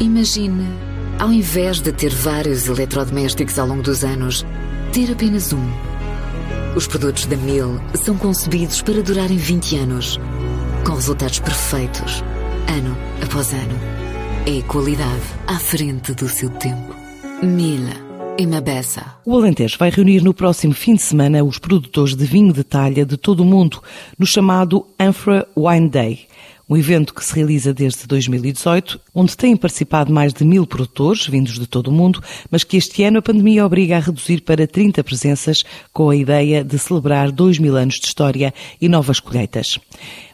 Imagine, ao invés de ter vários eletrodomésticos ao longo dos anos, ter apenas um. Os produtos da Mil são concebidos para durarem 20 anos, com resultados perfeitos, ano após ano. É qualidade à frente do seu tempo. Mil Mabessa. O Alentejo vai reunir no próximo fim de semana os produtores de vinho de talha de todo o mundo, no chamado Anfra Wine Day um evento que se realiza desde 2018, onde têm participado mais de mil produtores vindos de todo o mundo, mas que este ano a pandemia obriga a reduzir para 30 presenças, com a ideia de celebrar dois mil anos de história e novas colheitas.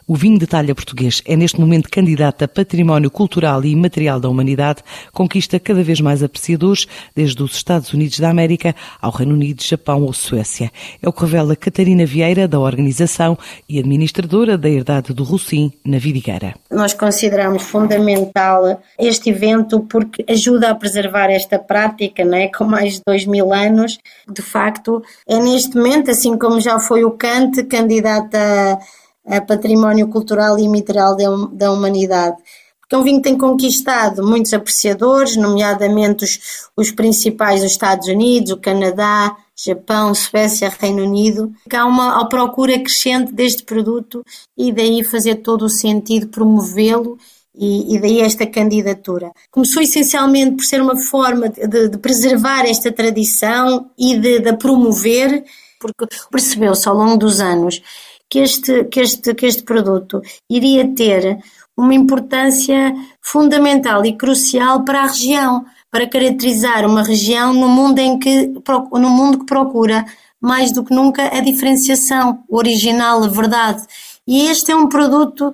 O vinho de talha português é neste momento candidato a património cultural e imaterial da humanidade, conquista cada vez mais apreciadores, desde os Estados Unidos da América ao Reino Unido, Japão ou Suécia. É o que revela Catarina Vieira, da organização e administradora da Herdade do Rossim, na Vidigueira. Nós consideramos fundamental este evento porque ajuda a preservar esta prática, não é? com mais de dois mil anos. De facto, é neste momento, assim como já foi o Cante, candidata património cultural e imaterial da humanidade. Porque é um vinho tem conquistado muitos apreciadores, nomeadamente os, os principais dos Estados Unidos, o Canadá, Japão, Suécia, Reino Unido. Há uma procura crescente deste produto e daí fazer todo o sentido promovê-lo e, e, daí esta candidatura. Começou essencialmente por ser uma forma de, de preservar esta tradição e de, de promover, porque percebeu-se ao longo dos anos que este, que este, que este produto iria ter uma importância fundamental e crucial para a região, para caracterizar uma região no mundo em que no mundo que procura mais do que nunca a diferenciação, o original, a verdade. E este é um produto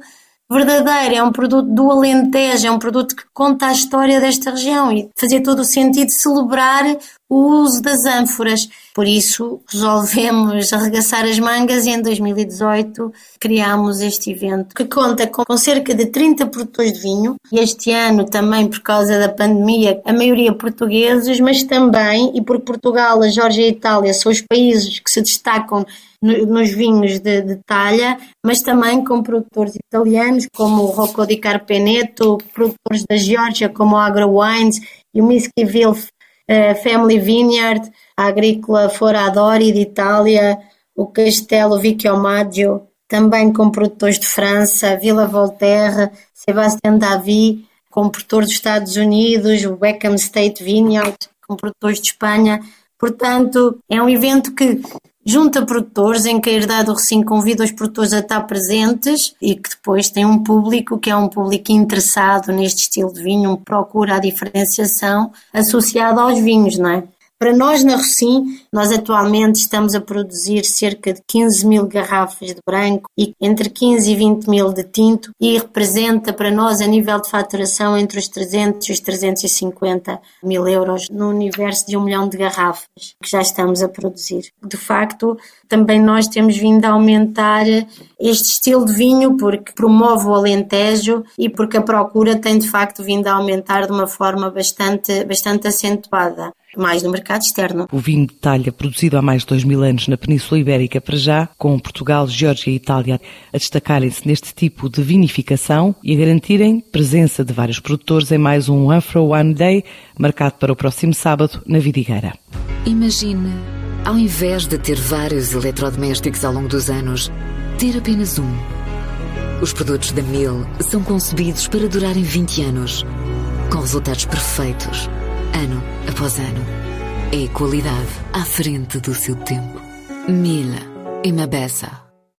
verdadeiro, é um produto do Alentejo, é um produto que conta a história desta região e fazia todo o sentido celebrar o uso das ânforas. Por isso resolvemos arregaçar as mangas e em 2018 criámos este evento que conta com cerca de 30 produtores de vinho e este ano também por causa da pandemia a maioria portugueses, mas também e por Portugal, a Geórgia e a Itália são os países que se destacam nos vinhos de, de, talha, mas também com produtores italianos como o Rocco di Carpeneto, produtores da Geórgia como o Agro Wines e o Mischiville a Family Vineyard, a Agrícola Foradori de Itália, o Castelo Vicchiomaggio, também com produtores de França, Villa Voltaire, Sébastien Davy, com produtores dos Estados Unidos, o Beckham State Vineyard, com produtores de Espanha. Portanto, é um evento que junta produtores, em que a Herdade do Recinto convida os produtores a estar presentes e que depois tem um público que é um público interessado neste estilo de vinho, procura a diferenciação associada aos vinhos, não é? Para nós na Rocim, nós atualmente estamos a produzir cerca de 15 mil garrafas de branco e entre 15 e 20 mil de tinto e representa para nós a nível de faturação entre os 300 e os 350 mil euros no universo de um milhão de garrafas que já estamos a produzir. De facto, também nós temos vindo a aumentar este estilo de vinho porque promove o Alentejo e porque a procura tem de facto vindo a aumentar de uma forma bastante, bastante acentuada mais no mercado externo. O vinho de talha, produzido há mais de dois mil anos na Península Ibérica para já, com Portugal, Geórgia e Itália a destacarem-se neste tipo de vinificação e a garantirem presença de vários produtores em mais um Afro One Day, marcado para o próximo sábado na Vidigueira. Imagine, ao invés de ter vários eletrodomésticos ao longo dos anos, ter apenas um. Os produtos da Mil são concebidos para durarem 20 anos, com resultados perfeitos ano após. É qualidade à frente do seu tempo. Mila e Mabessa.